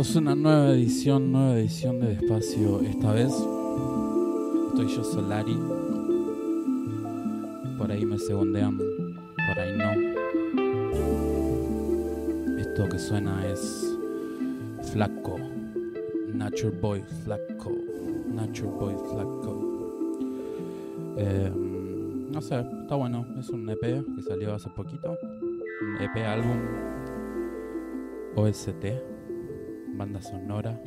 es una nueva edición, nueva edición de Despacio. Esta vez estoy yo Solari. Por ahí me segundean, por ahí no. Esto que suena es Flaco. Nature Boy Flaco. Nature Boy Flaco. Em, no sé, está bueno. Es un EP que salió hace poquito. Un EP álbum OST banda sonora.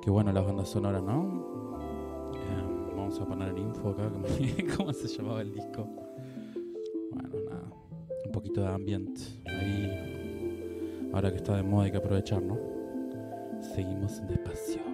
Qué bueno las bandas sonoras, ¿no? Eh, vamos a poner el info acá, cómo se llamaba el disco. Bueno, nada, un poquito de ambiente. Ahí, ahora que está de moda hay que aprovechar, ¿no? Seguimos despacio.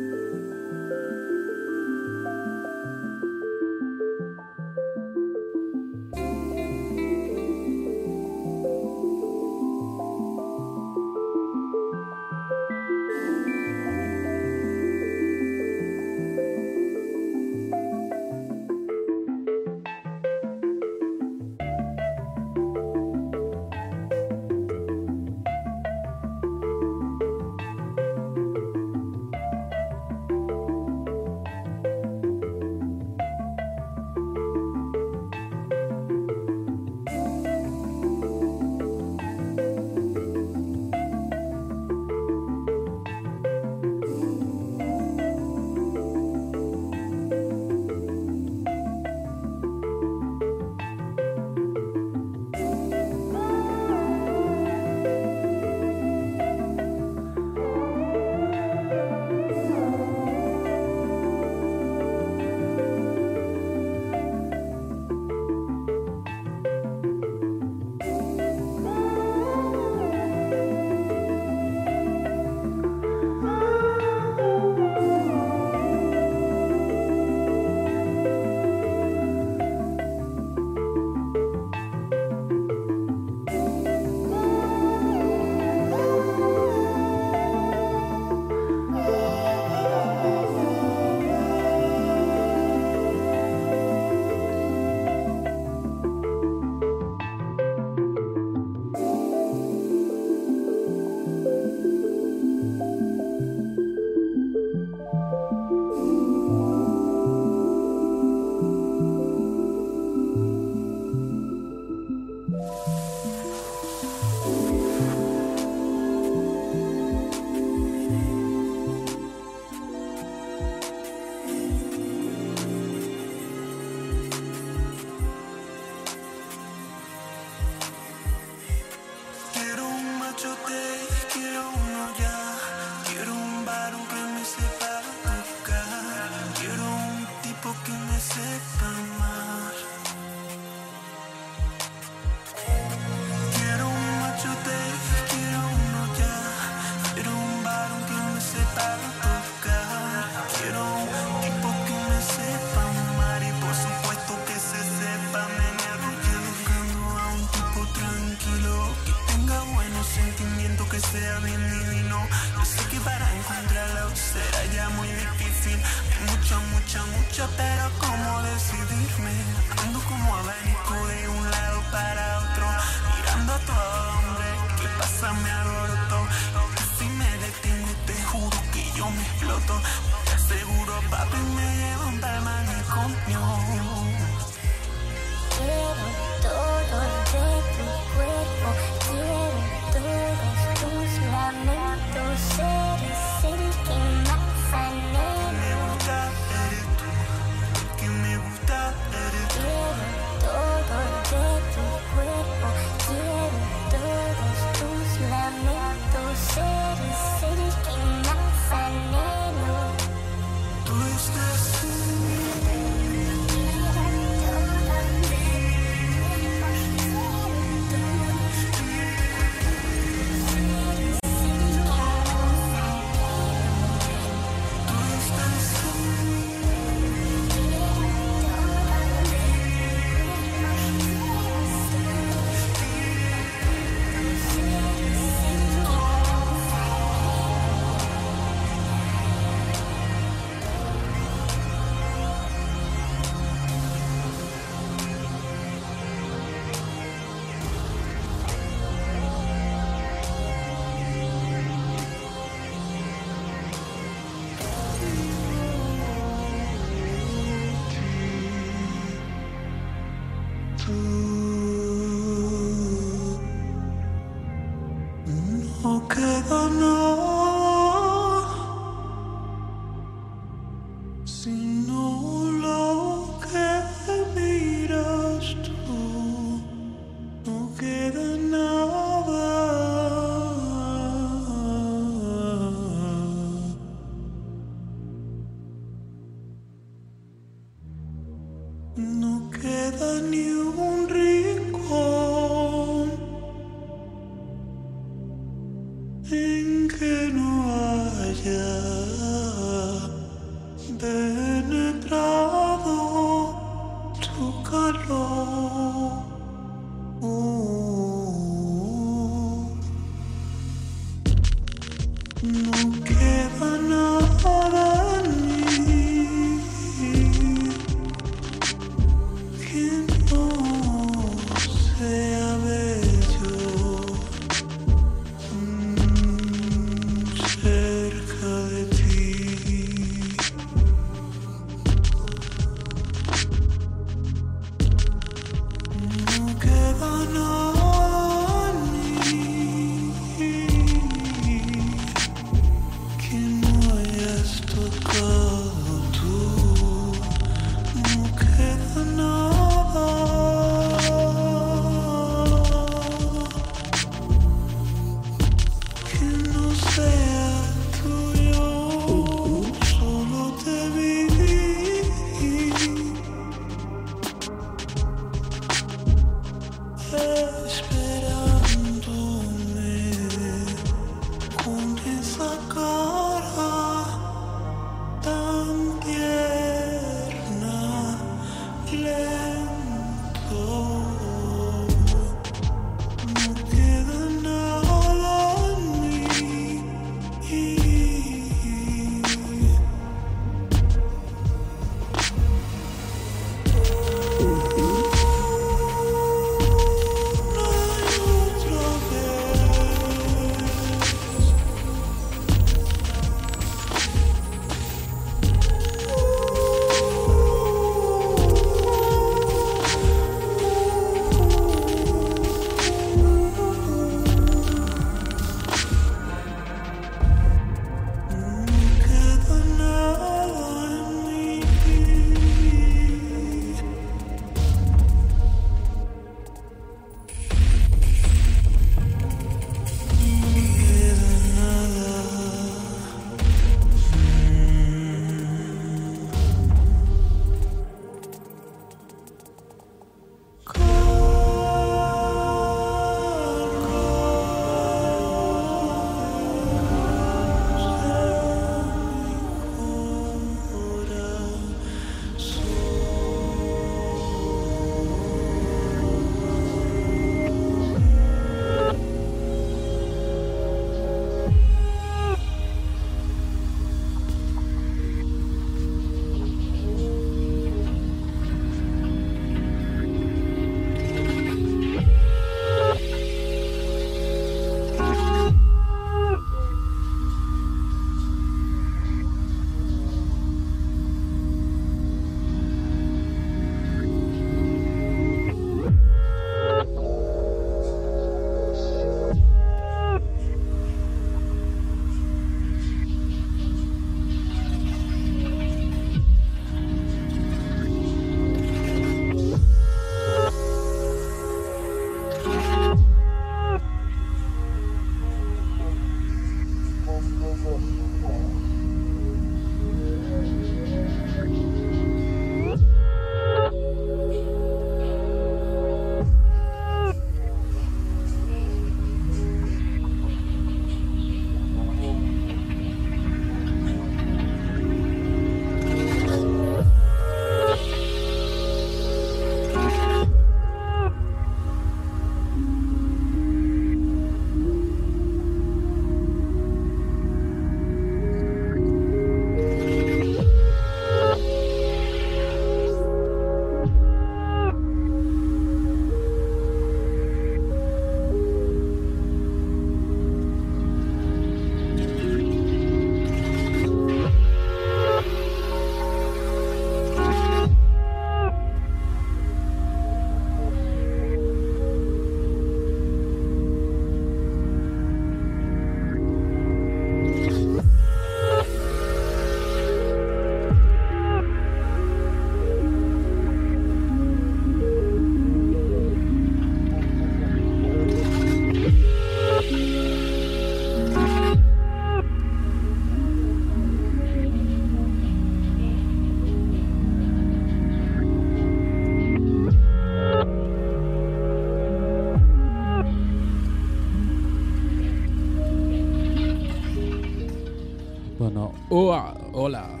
Hola, hola.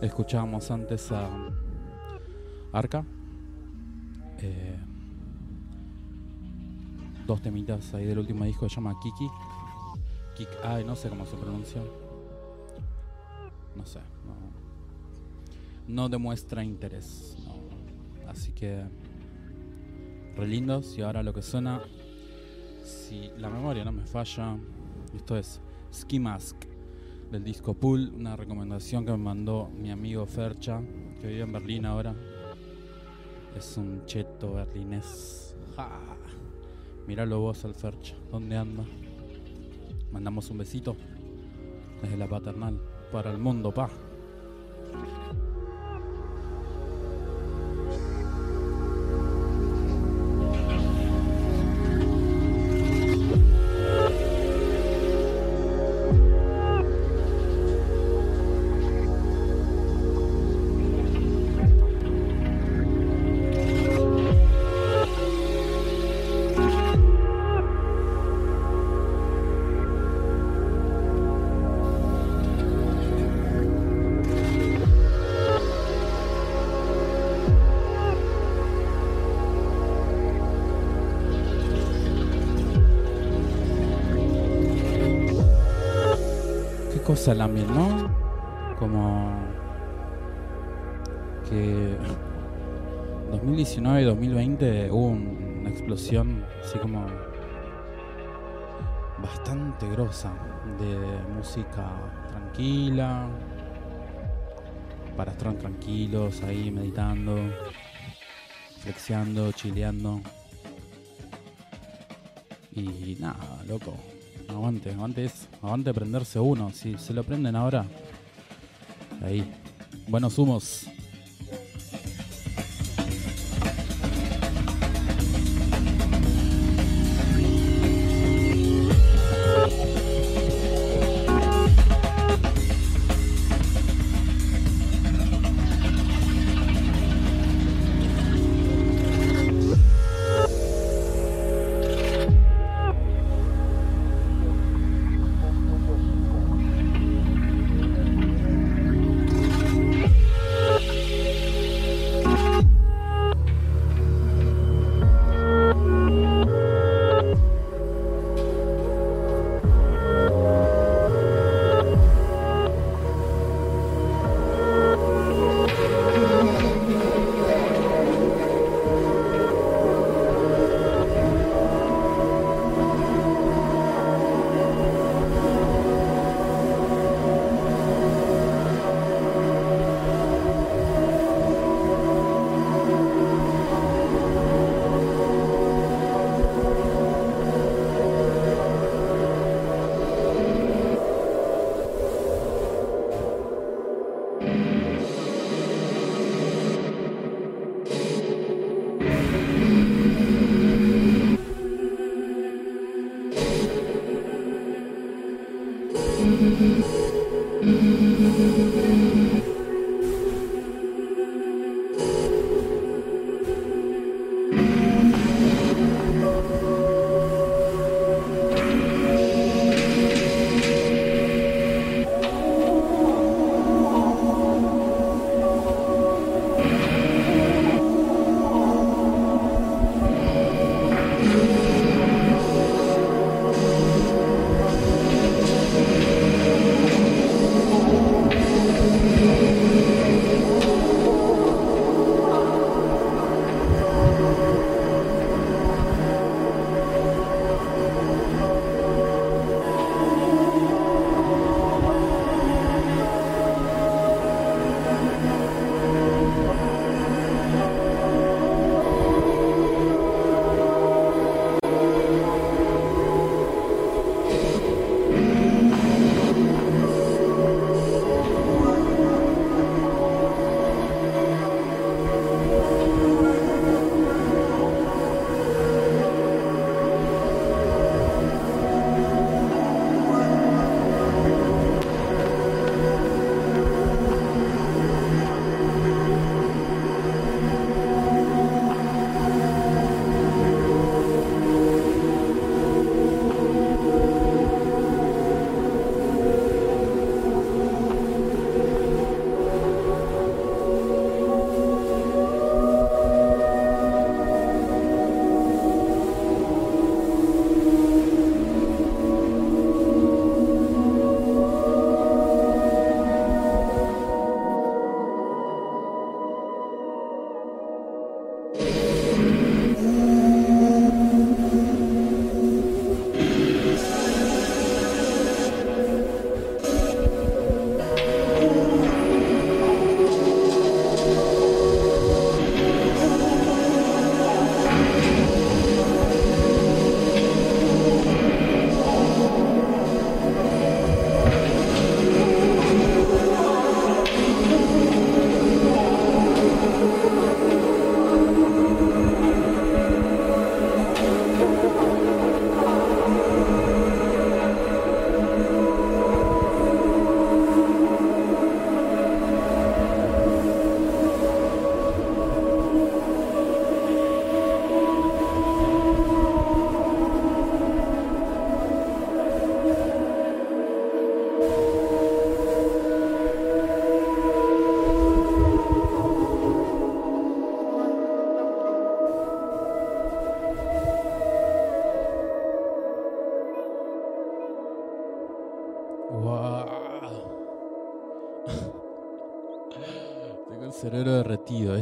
Escuchábamos antes a Arca. Eh, dos temitas ahí del último disco se llama Kiki. Kik, ay, no sé cómo se pronuncia. No sé. No, no demuestra interés. no. Así que. Re lindos. Y ahora lo que suena. Si la memoria no me falla. Esto es Ski Mask del disco Pool, una recomendación que me mandó mi amigo Fercha, que vive en Berlín ahora. Es un cheto berlinés. Ja. Míralo vos al Fercha, ¿dónde anda? Mandamos un besito desde la paternal para el mundo, pa. Cosa la ¿no? Como que 2019 y 2020 hubo un- una explosión así como bastante grosa de música tranquila para estar tranquilos ahí meditando, flexiando, chileando. Y nada, loco. Aguante, aguante eso. Aguante prenderse uno. Si se lo prenden ahora. Ahí. Buenos humos.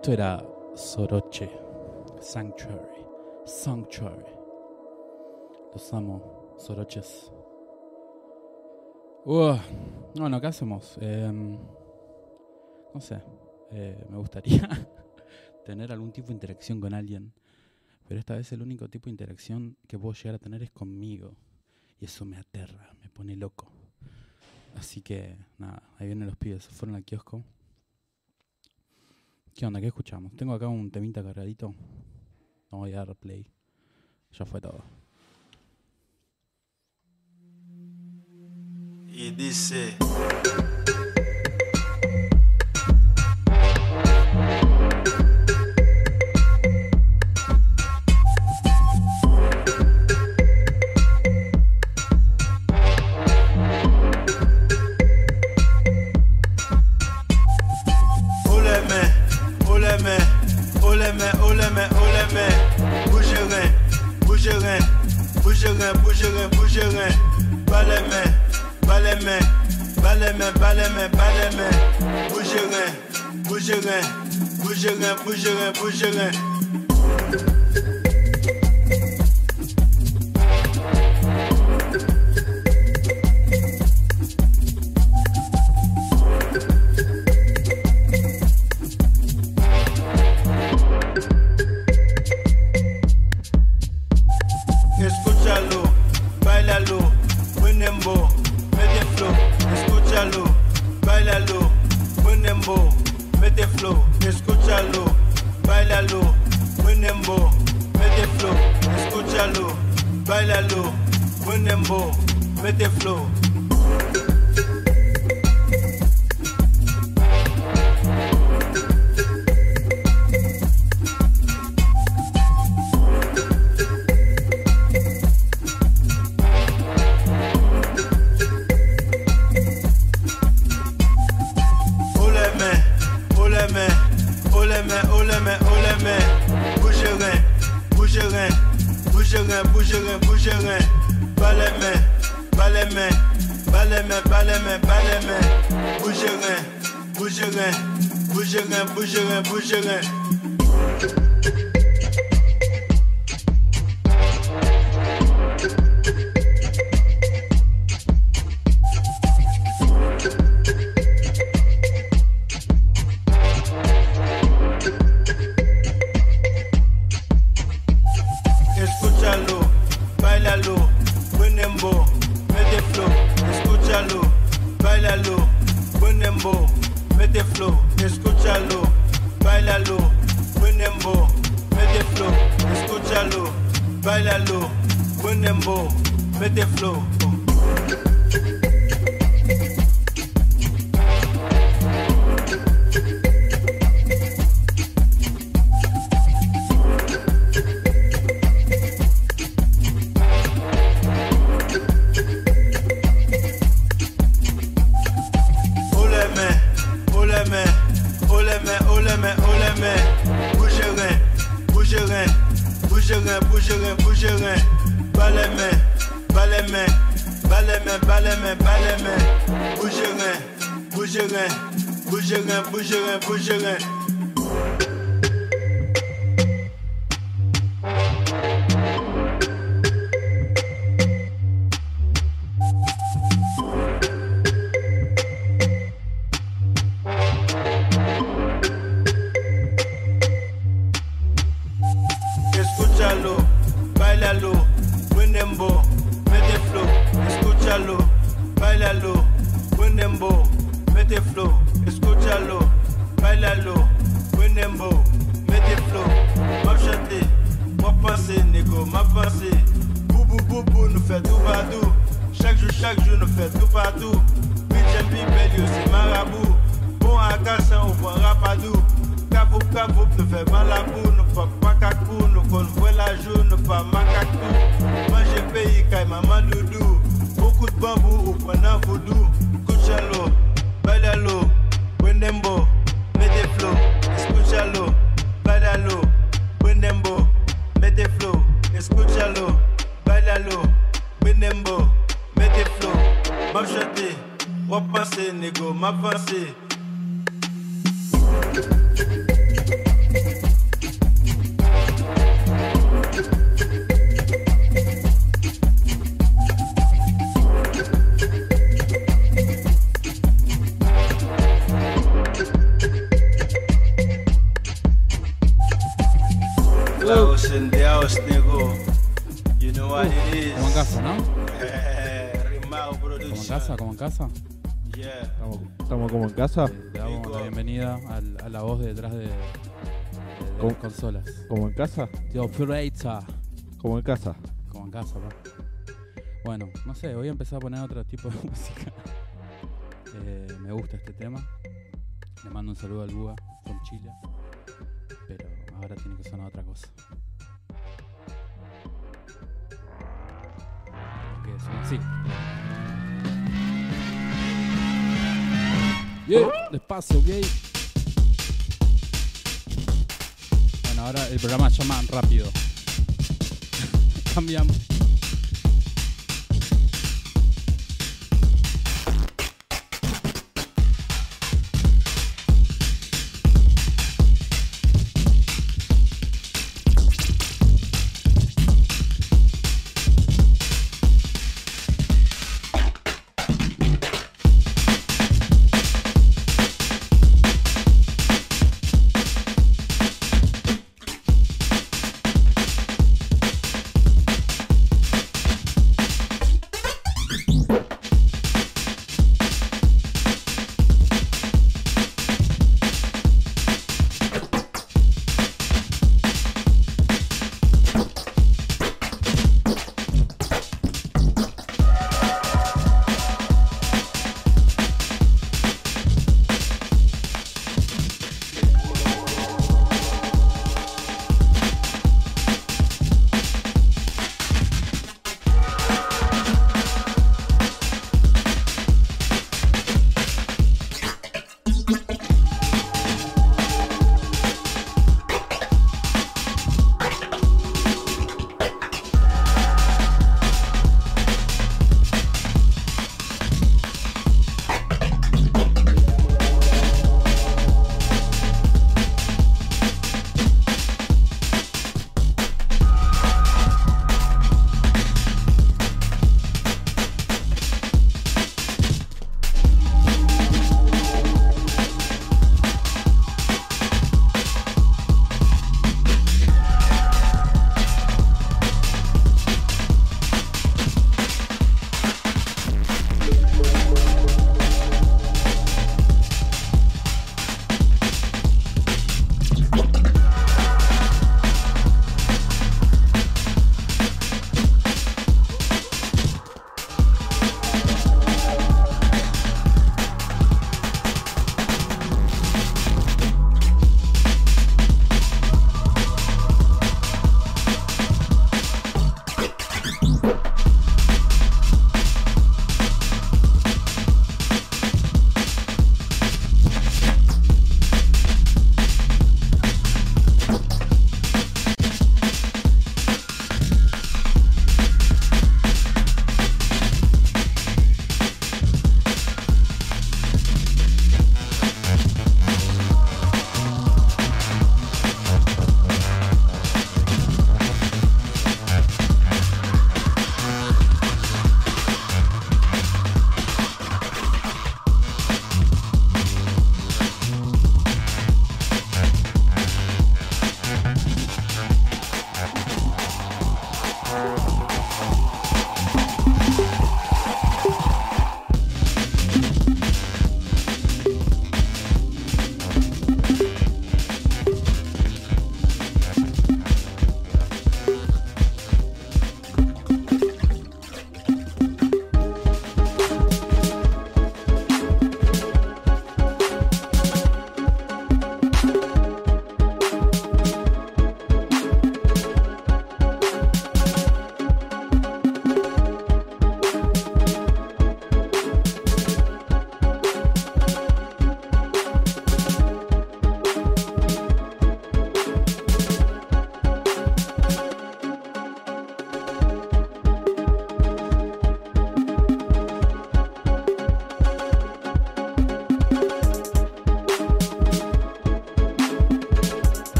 Esto era Soroche, Sanctuary, Sanctuary. Los amo, Soroches. Uh, bueno, ¿qué hacemos? Em, no sé, eh, me gustaría tener algún tipo de interacción con alguien, pero esta vez el único tipo de interacción que puedo llegar a tener es conmigo, y eso me aterra, me pone loco. Así que nada, ahí vienen los pibes, fueron al kiosco. ¿Qué onda? ¿Qué escuchamos? Tengo acá un temita cargadito. No voy a dar play. Ya fue todo. Y dice... bougerin, bougerin. Consolas. como en casa, The Operator. como en casa. Como en casa, pa. Bueno, no sé, voy a empezar a poner otro tipo de música. Eh, me gusta este tema. Le mando un saludo al Buga con Chile. Pero ahora tiene que sonar otra cosa. Que suena así. Yeah, despacio, gay. Ahora el programa se llama Rápido. Cambiamos.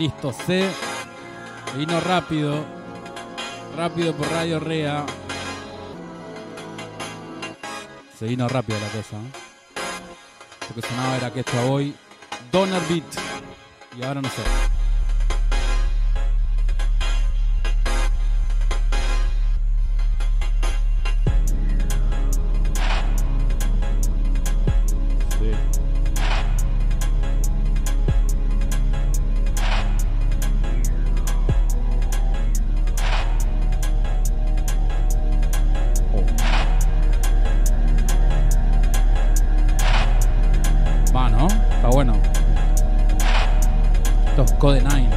Listos. Se vino rápido. Rápido por Radio Rea. Se vino rápido la cosa. ¿eh? Lo que sonaba era que esto hoy. Donner Beat. Y ahora no sé. 9.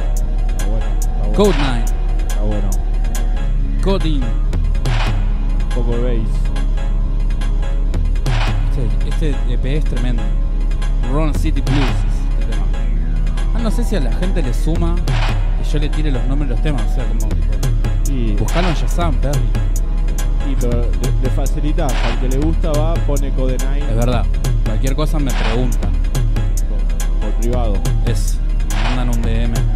está bueno. Está bueno. Code 9. Está bueno. Coding. Poco bass. Este, este EP es tremendo. Run City Blues es este tema. Ah, no sé si a la gente le suma que yo le tire los nombres de los temas. O sea, como tipo, Y, buscalo en Shazam, Perry. y pero le, le facilitas. Al que le gusta va, pone Code 9 Es verdad. Cualquier cosa me preguntan. por, por privado. Es, me mandan un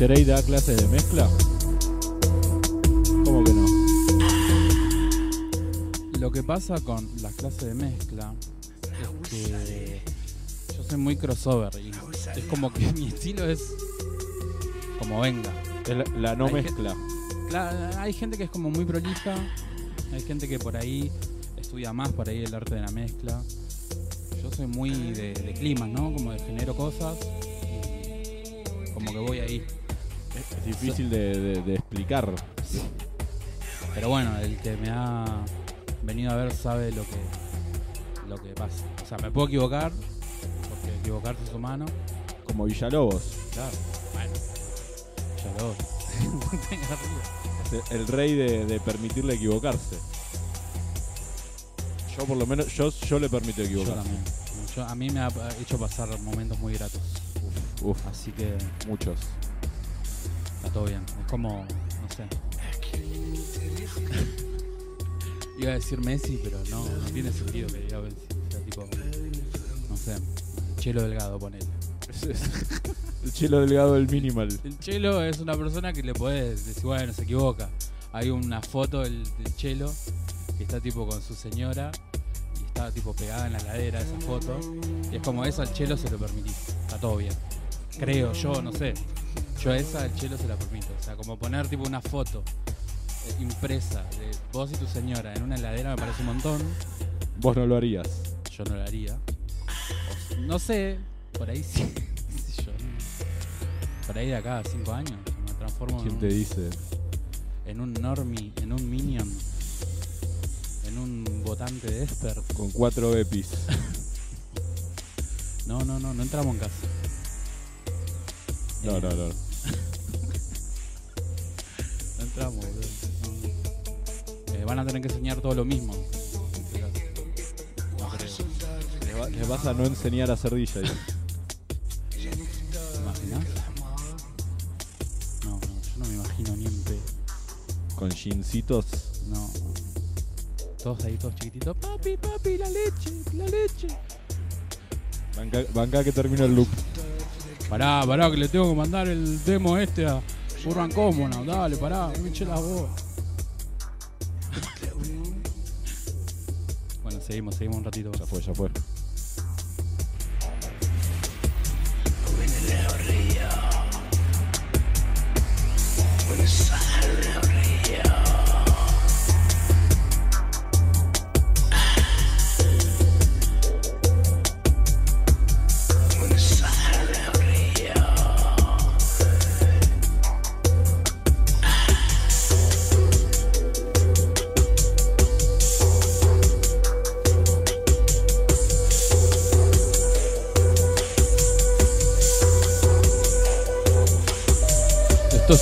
¿Gingerade da clases de mezcla? ¿Cómo que no? Lo que pasa con las clases de mezcla es que yo soy muy crossover y es como que mi estilo es como venga. Es la, la no Hay mezcla. Claro, hay gente que es como muy prolija, hay gente que por ahí estudia más por ahí el arte de la mezcla. Yo soy muy de, de climas, ¿no? Como de genero cosas como que voy ahí. Difícil de, de- de explicar. Pero bueno, el que me ha venido a ver sabe lo que lo que pasa. O sea, me puedo equivocar, porque equivocarse es humano. Como Villalobos. Claro. Bueno, ya lo Es el rey de, de permitirle equivocarse. Yo por lo menos, yo, yo le permito Yo equivocarse. también. Yo- a mí me ha hecho pasar momentos muy gratos. Uf, Así que muchos. Está todo bien. Es como, no sé. Iba a decir Messi, pero no, no tiene sentido que diga Messi. O sea, tipo, no sé, Chelo Delgado, ponele. El chelo delgado del minimal. El Chelo es una persona que le podés decir, bueno, se equivoca. Hay una foto del, del Chelo que está tipo con su señora y está tipo pegada en la ladera esa foto. Y es como eso al Chelo se lo permitís. Está todo bien. Creo yo, no sé. Yo esa al Chelo se la permito. O sea, como poner tipo una foto eh, impresa de vos y tu señora en una heladera me parece un montón. Vos no lo harías. Yo no lo haría. O no sé, por ahí sí. yo. Por ahí de acá a cinco años me transformo en ¿Quién un, te dice? en un normie, en un minion, en un votante de Esper. Con cuatro EPIs. No, no, no, no entramos en casa. No, no, no. No entramos, boludo. No. Eh, van a tener que enseñar todo lo mismo. No creo. Les, va- les vas a no enseñar a hacer DJ. ¿Te imaginas? No, no, yo no me imagino ni en pedo. Con jeansitos. No. Todos ahí, todos chiquititos. Papi, papi, la leche, la leche. Banca, banca que termina el loop. Pará, pará, que le tengo que mandar el demo este a Urban Common. Dale, pará, me eché la voz. bueno, seguimos, seguimos un ratito. Ya fue, ya fue.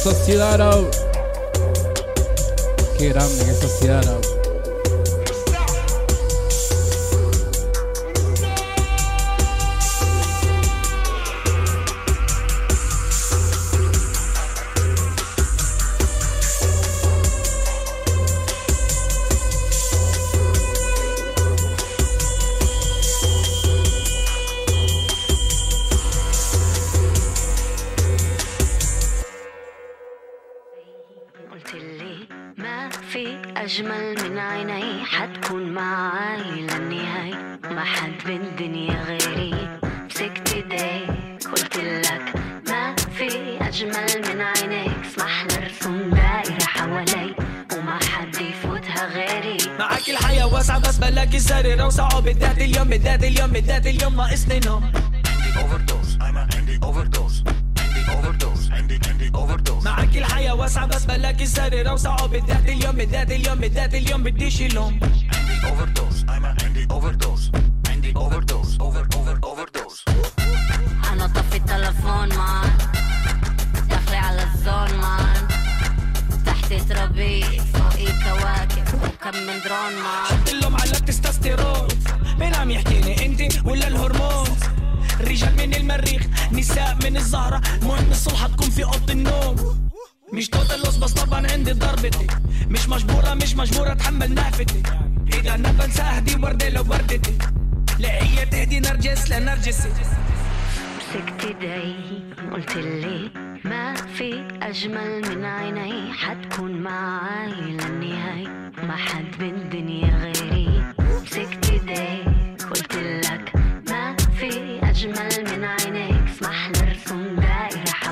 Sociedad. Qué grande es Sociedad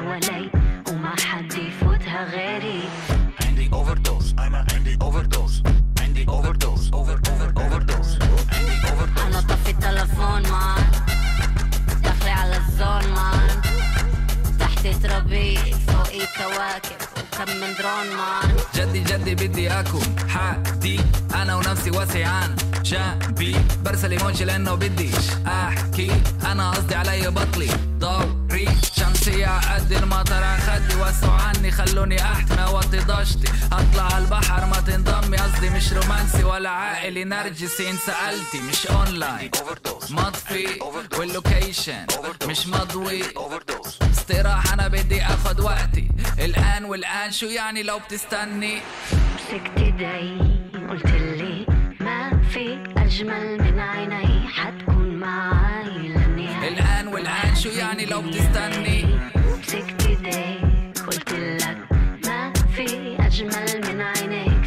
حوالي وما حد يفوتها غيري. عندي اوفر دوز أنا عندي اوفر دوز عندي اوفر دوز اوفر اوفر اوفر دوز عندي اوفر دوز أنا طفي التلفون مان داخلي على الزون مان تحتي ترابيت فوقي كواكب وكم من درون مان جدي جدي بدي اكون حدي. أنا ونفسي واسعان جنبي برسل إيموجي لأنه بديش أحكي. أنا قصدي علي بطلي. ضوء دوري شمسية قد المطر خدي وسعوا عني خلوني احتمي اوطي ضجتي أطلع البحر ما تنضمي قصدي مش رومانسي ولا عائلي. نرجسي إن سألتي مش اونلاين مطفي واللوكيشن مش مضوي. استراحة أنا بدي اخد وقتي. الآن والآن شو يعني لو بتستني؟ مسكت ايدي قلت لي ما في أجمل من عيني. شو يعني لو بتستني؟ ما في أجمل من عينيك.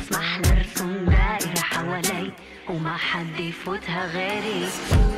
دايرة حوالي وما حد يفوتها غيري.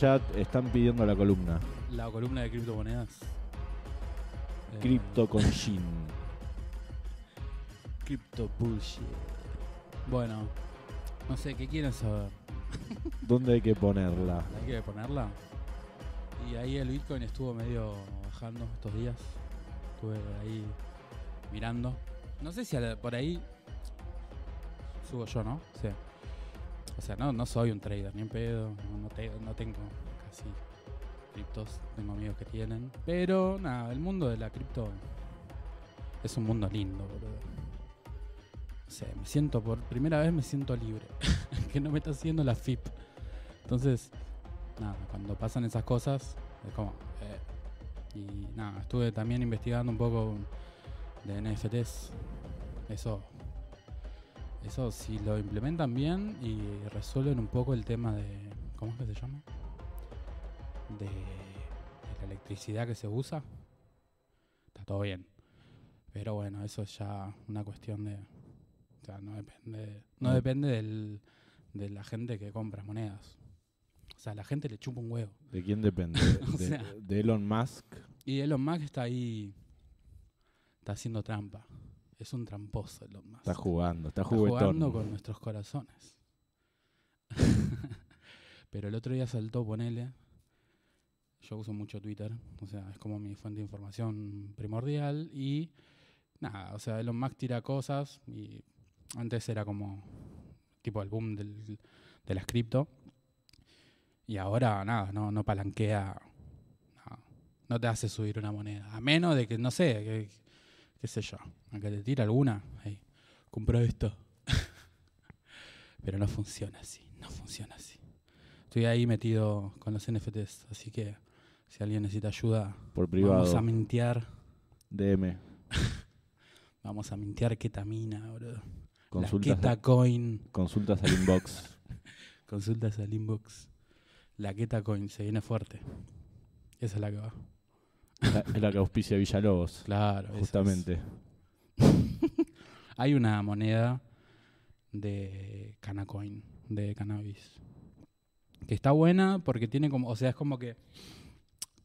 Chat están pidiendo la columna. La columna de criptomonedas. Eh, Crypto con Shin. Crypto bullshit. Bueno, no sé, ¿qué quieren saber? ¿Dónde hay que ponerla? Hay que ponerla. Y ahí el Bitcoin estuvo medio bajando estos días. Estuve ahí mirando. No sé si por ahí subo yo, ¿no? Sí. O sea, no, no soy un trader, ni en pedo. No, no te- no tengo casi criptos. Tengo amigos que tienen. Pero nada, el mundo de la cripto es un mundo lindo, boludo. No sé, me siento por primera vez me siento libre. que no me está haciendo la FIP. Entonces, nada, cuando pasan esas cosas, es como. eh. Y nada, estuve también investigando un poco de NFTs. Eso. Eso, si lo implementan bien y resuelven un poco el tema de. ¿Cómo es que se llama? De, de la electricidad que se usa. Está todo bien. Pero bueno, eso es ya una cuestión de. O sea, no depende. No Mm. depende del, de la gente que compra monedas. O sea, la gente le chupa un huevo. ¿De quién depende? O De, sea. de Elon Musk. Y Elon Musk está ahí. Está haciendo trampa. Es un tramposo Elon Musk. Está jugando, está Está jugando con nuestros corazones. Pero el otro día saltó, ponele. Yo uso mucho Twitter, o sea, es como mi fuente de información primordial. Y nada, o sea, Elon Musk tira cosas y antes era como tipo el boom del, de las cripto. Y ahora nada, no, no palanquea, no, no te hace subir una moneda. A menos de que, no sé, que, qué sé yo, a que te tira alguna. Hey, compro esto. Pero no funciona así, no funciona así. Estoy ahí metido con los NFTs, así que si alguien necesita ayuda, Por privado. vamos a mintear, DM. vamos a mintear ketamina, bro. Consultas, La Ketacoin, consultas al inbox. consultas al inbox. La Ketacoin se viene fuerte. Esa es la que va. La- es la que auspicia Villalobos. Claro. Justamente. Hay una moneda de Canacoin, de cannabis. Que está buena porque tiene como, o sea, es como que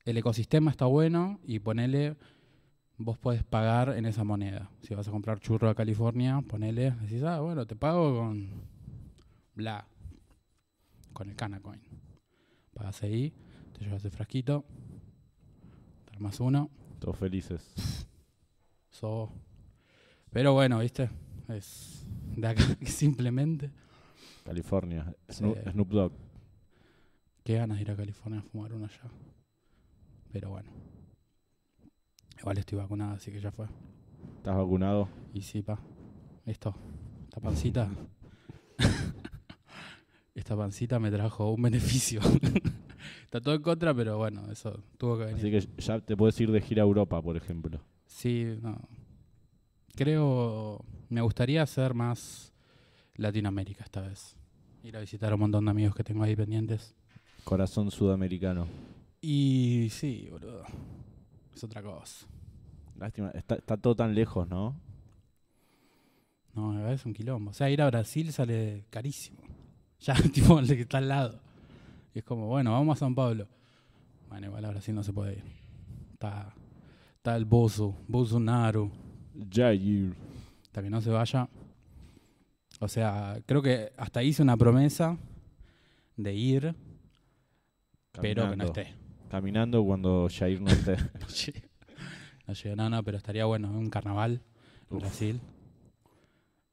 el ecosistema está bueno y ponele, vos podés pagar en esa moneda. Si vas a comprar churro a California, ponele, decís, ah, bueno, te pago con bla, con el Canacoin. Pagas ahí, te llevas el frasquito, armas uno, Todos felices. So. Pero bueno, viste, es de acá simplemente. California. Sí. Snoop, Snoop Dogg. Qué ganas de ir a California a fumar uno allá. Pero bueno. Igual estoy vacunado, así que ya fue. ¿Estás vacunado? Y sí, pa. Esto, esta pancita. esta pancita me trajo un beneficio. Está todo en contra, pero bueno, eso tuvo que venir. Así que ya te puedes ir de gira a Europa, por ejemplo. Sí, no. Creo. Me gustaría hacer más Latinoamérica esta vez. Ir a visitar a un montón de amigos que tengo ahí pendientes. Corazón sudamericano. Y sí, boludo. Es otra cosa. Lástima, está, está todo tan lejos, ¿no? No, es un quilombo. O sea, ir a Brasil sale carísimo. Ya, tipo, el que está al lado. Y es como, bueno, vamos a San Pablo. Bueno, igual a Brasil no se puede ir. Está, está el Bozo, Bolsonaro. Jair. hasta que no se vaya. O sea, creo que hasta hice una promesa de ir, pero que no esté. Caminando cuando Jair no esté. No llegue. No llegue, no, no, pero estaría bueno, un carnaval en Uf. Brasil.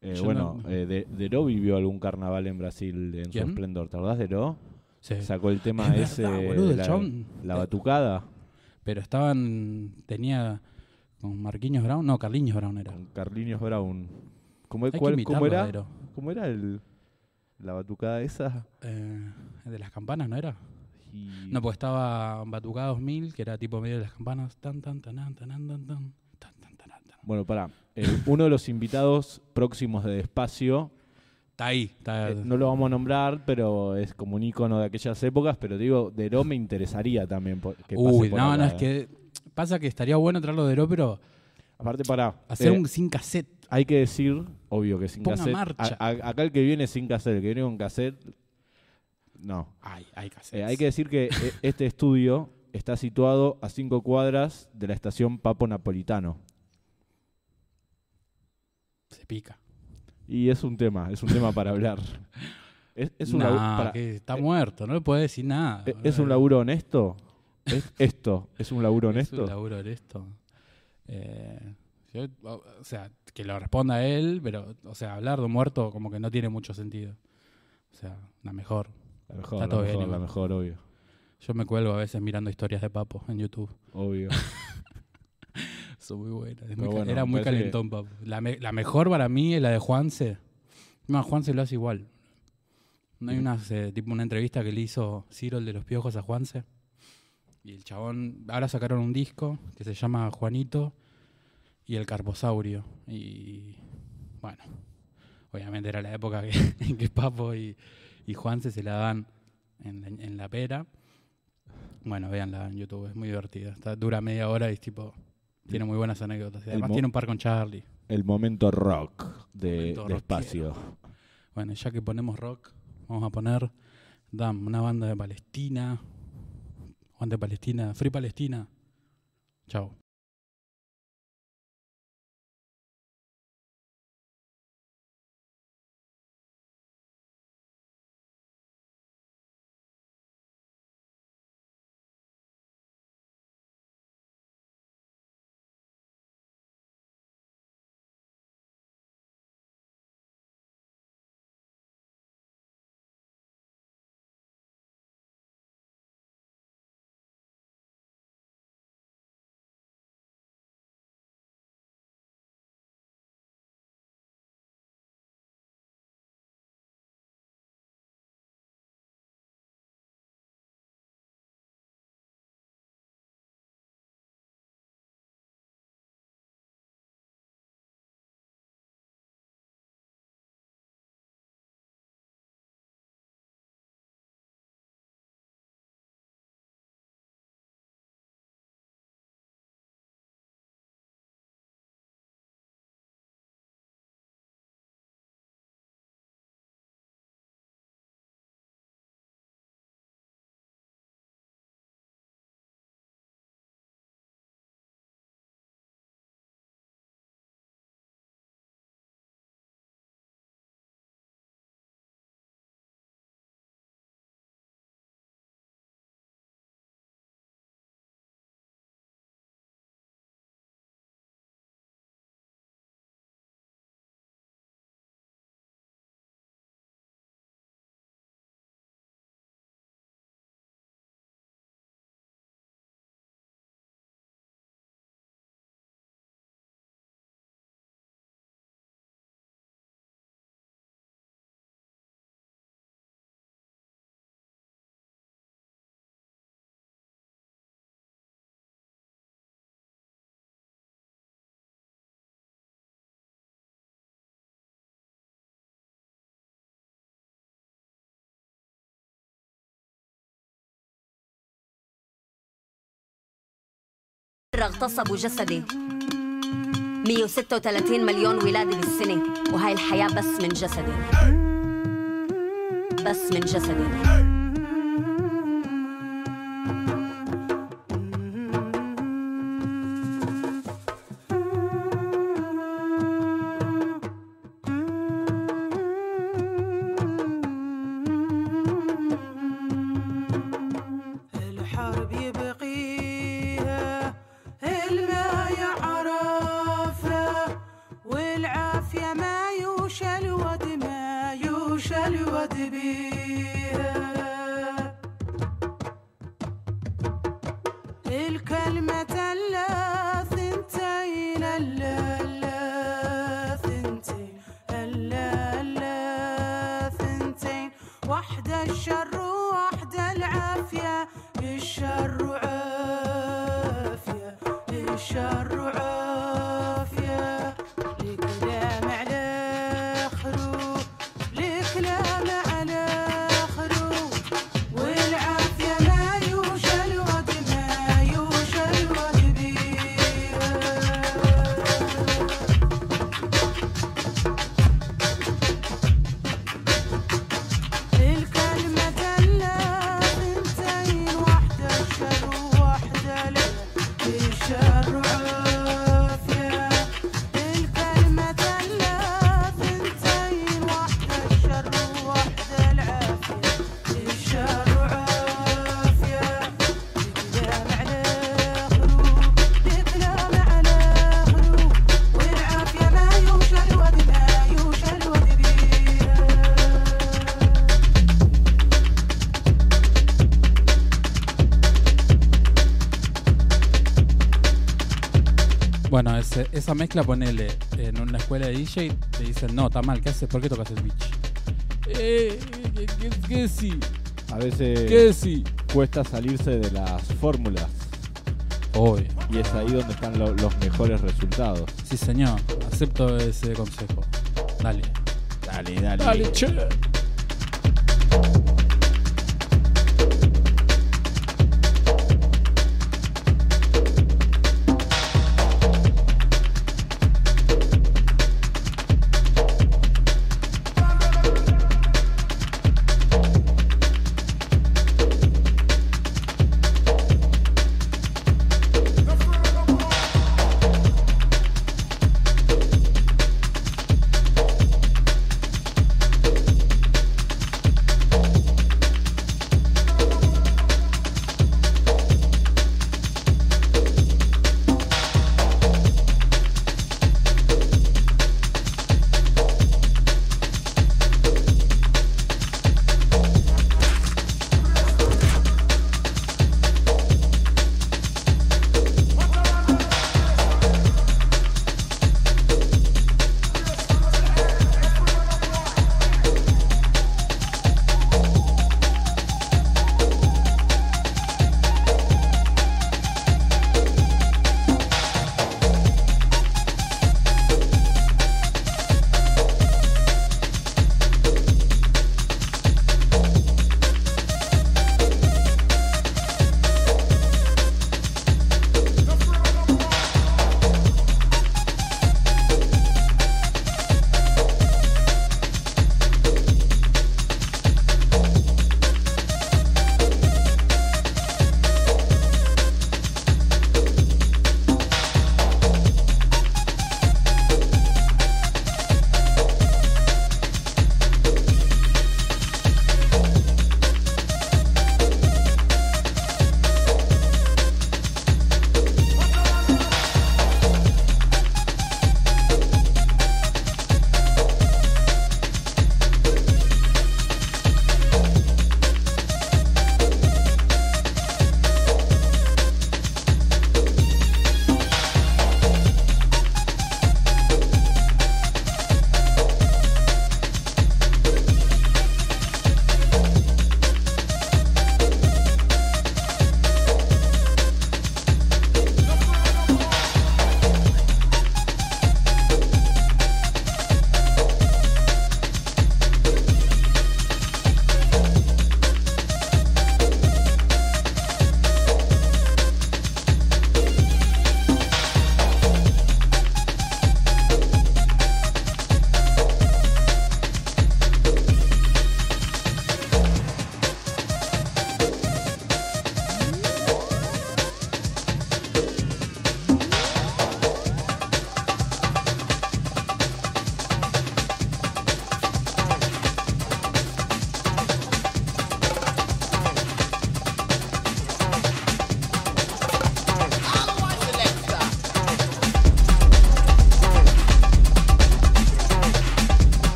Eh, bueno, no- eh, de, Deró vivió algún carnaval en Brasil en ¿Quién? su esplendor. ¿Te acordás de Deró? Sí. Sacó el tema Es ese verdad, boludo, la, la batucada Pero estaban, tenía con Marquinhos Brown, no, Carliños Brown era. con Carlinhos Brown. ¿Cómo, cuál- cómo era? ¿Cómo era el, la batucada esa? Eh, de las campanas, ¿no era? Y- No, pues estaba Batucada 2000, que era tipo medio de las campanas. Tan, tan, tan, tan, tan, tan, tan, tan, tan, tan, tan, tan. Bueno, pará. Eh, uno de los invitados próximos de Despacio Está ahí. Está, Eh, no lo vamos a nombrar, pero es como un icono de aquellas épocas. Pero digo, Deró me interesaría también po- que pase Uy, por no, acá, no, es eh. que pasa que estaría bueno traerlo de Oro, pero Aparte, para. hacer un sin cassette. Hay que decir, obvio que sin Ponga cassette. marcha. a- a- acá el que viene sin cassette, el que viene con cassette. No. Ay, hay Eh, hay que decir que eh, este estudio está situado a cinco cuadras de la estación Papo Napolitano. Se pica. Y es un tema, es un tema para hablar. Es, es un, Nah, labu- para- que está eh, muerto, no le puede decir nada. eh, ¿Es un laburo honesto? ¿Es esto? ¿Es un laburo Es un honesto? laburo honesto. Eh, yo- o sea, que lo responda él, pero, o sea, hablar de un muerto como que no tiene mucho sentido. O sea, la mejor. La mejor, Está la todo mejor, bien la mejor, obvio. Yo me cuelgo a veces mirando historias de Papo en YouTube. Obvio. Son muy buenas. Muy bueno, era muy calentón, Papo. La, me- la mejor para mí es la de Juanse. No, Juanse lo hace igual. No hay una, eh, tipo una entrevista que le hizo Ciro, el de los piojos, a Juanse. Y el chabón, ahora sacaron un disco que se llama Juanito y el Carposaurio. Y bueno, obviamente era la época que, en que Papo y, y Juanse se la dan en la, en la pera. Bueno, véanla en YouTube, es muy divertida. Está, dura media hora y es tipo, tiene muy buenas anécdotas. Y además tiene un par con momento El momento rock de, Momento de espacio. Bueno, ya que ponemos rock, vamos a poner Dam, una banda de Palestina. Banda de Palestina, Free Palestina. Chao. اغتصبوا جسدي. 136 مليون ولادة بالسنة وهاي الحياة بس من جسدي. بس من جسدي. Esa mezcla ponele en una escuela de DJ, te dicen, no, está mal, ¿qué haces? ¿Por qué tocas el bitch? Eh, que sí, A veces que sí. cuesta salirse de las fórmulas Obvio. y es ahí donde están lo- los mejores resultados. Sí, señor, acepto ese consejo. Dale. Dale, dale. Dale, che.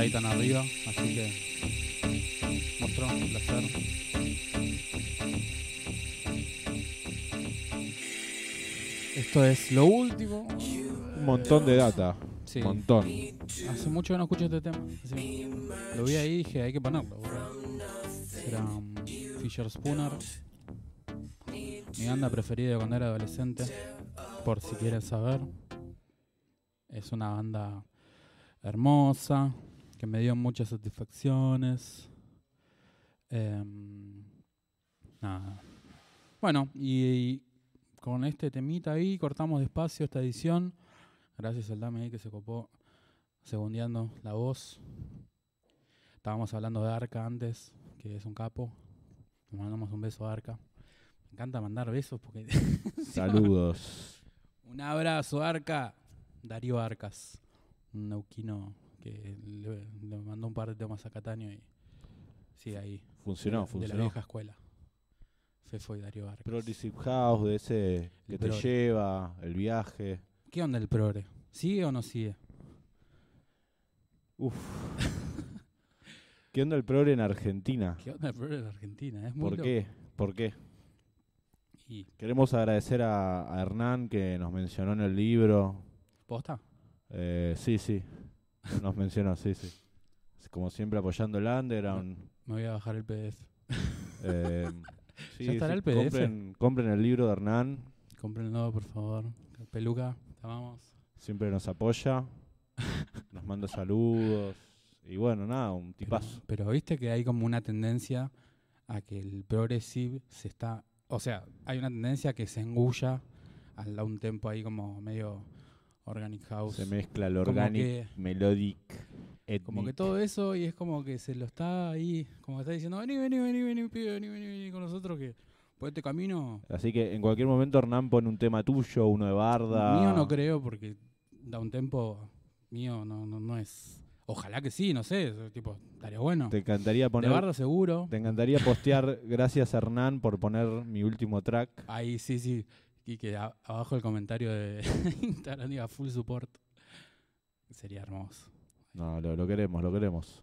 Ahí tan arriba, así que mostró un placer. Esto es lo último. Un montón de data. Sí. Un montón. Hace mucho que no escucho este tema. Lo vi ahí y dije, hay que ponerlo. Era um, Fisher Spooner. Mi banda preferida cuando era adolescente. Por si quieren saber. Es una banda hermosa. Que me dio muchas satisfacciones. Em, nada. Bueno, y, con este temita ahí cortamos despacio esta edición. Gracias al Dame ahí que se copó segundeando la voz. Estábamos hablando de Arca antes, que es un capo. Le mandamos un beso a Arca. Me encanta mandar besos porque. Saludos. un abrazo, Arca. Darío Arcas, un neuquino que le, le mandó un par de temas a Cataño y sigue ahí. Funcionó, de, De funcionó. la vieja escuela. Fefo y Darío Arcas. Progressive House, de ese que El te lleva, el viaje. ¿Qué onda el progre? ¿Sigue o no sigue? Uf. ¿Qué onda el progre en Argentina? ¿Qué onda el progre en Argentina? Es muy ¿Por loco. qué? ¿Por qué? Y- Queremos agradecer a, a Hernán que nos mencionó en el libro. ¿Posta? Eh, sí, sí. Nos mencionó, sí, sí. Como siempre apoyando el underground. Me voy a bajar el PDF. Eh, sí, ¿Ya estará sí, el PDF? Compren, compren el libro de Hernán. Cómprenlo, por favor. Peluca, te amamos. Siempre nos apoya. Nos manda saludos. Y bueno, nada, un tipazo. Pero viste que hay como una tendencia a que el progressive se está. O sea, hay una tendencia a que se engulla al da un tempo ahí como medio organic house. Se mezcla el organic, que- melodic, Como que ethnic. todo eso y es como que se lo está ahí, como que está diciendo, vení, vení, vení, vení, pibe, vení, vení, vení con nosotros que por este camino Así que en cualquier momento Hernán pone un tema tuyo, uno de Barda. mío no creo porque da un tempo mío no, no, no es. Ojalá que sí, no sé, tipo, estaría bueno. Te encantaría poner. De Barda seguro. Te encantaría postear gracias Hernán por poner mi último track. Ahí sí, sí. Y que a- abajo el comentario de Instagram diga full support. Sería hermoso. No, lo, lo queremos, lo queremos.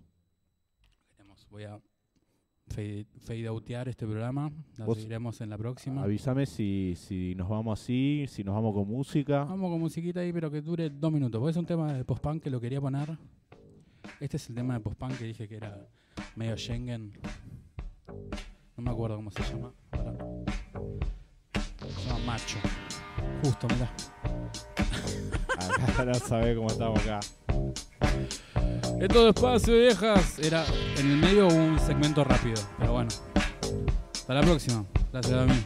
Queremos- Voy a fade, fade outear este programa. Vos seguiremos en la próxima. Avísame si, si nos vamos así, si nos vamos con música. Vamos con musiquita ahí, pero que dure dos minutos. Porque es un tema de post-punk que lo quería poner. Este es el tema de post-punk que dije que era medio Schengen. No me acuerdo cómo se llama. Ahora. Justo, mirá. Acá no sabe cómo estamos acá. En todo espacio, viejas. Era en el medio un segmento rápido, pero bueno. Hasta la próxima. Gracias a mí.